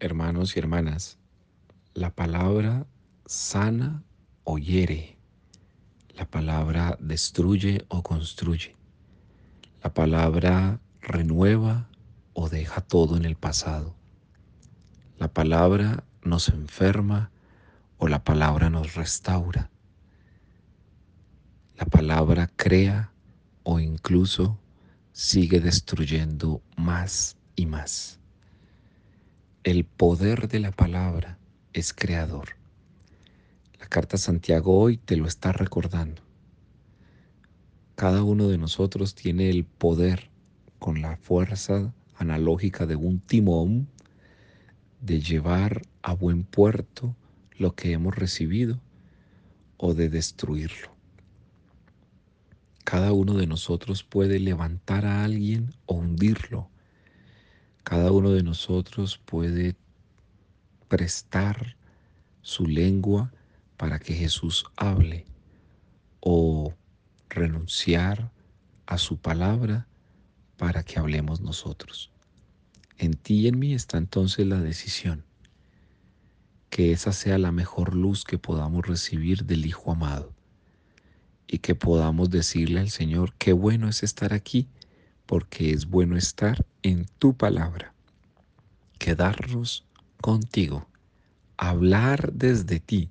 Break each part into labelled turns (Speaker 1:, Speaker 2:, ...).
Speaker 1: hermanos y hermanas, la palabra sana o hiere, la palabra destruye o construye, la palabra renueva o deja todo en el pasado, la palabra nos enferma o la palabra nos restaura, la palabra crea o incluso sigue destruyendo más y más. El poder de la palabra es creador. La carta Santiago hoy te lo está recordando. Cada uno de nosotros tiene el poder con la fuerza analógica de un timón de llevar a buen puerto lo que hemos recibido o de destruirlo. Cada uno de nosotros puede levantar a alguien o hundirlo cada uno de nosotros puede prestar su lengua para que Jesús hable o renunciar a su palabra para que hablemos nosotros. En ti y en mí está entonces la decisión, que esa sea la mejor luz que podamos recibir del Hijo amado y que podamos decirle al Señor, qué bueno es estar aquí porque es bueno estar en tu palabra, quedarnos contigo, hablar desde ti,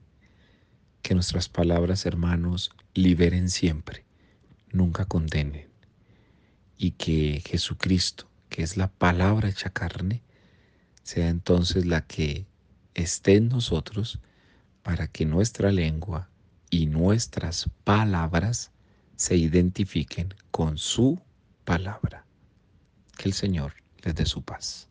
Speaker 1: que nuestras palabras, hermanos, liberen siempre, nunca condenen, y que Jesucristo, que es la palabra hecha carne, sea entonces la que esté en nosotros para que nuestra lengua y nuestras palabras se identifiquen con su palabra. Que el Señor les dé su paz.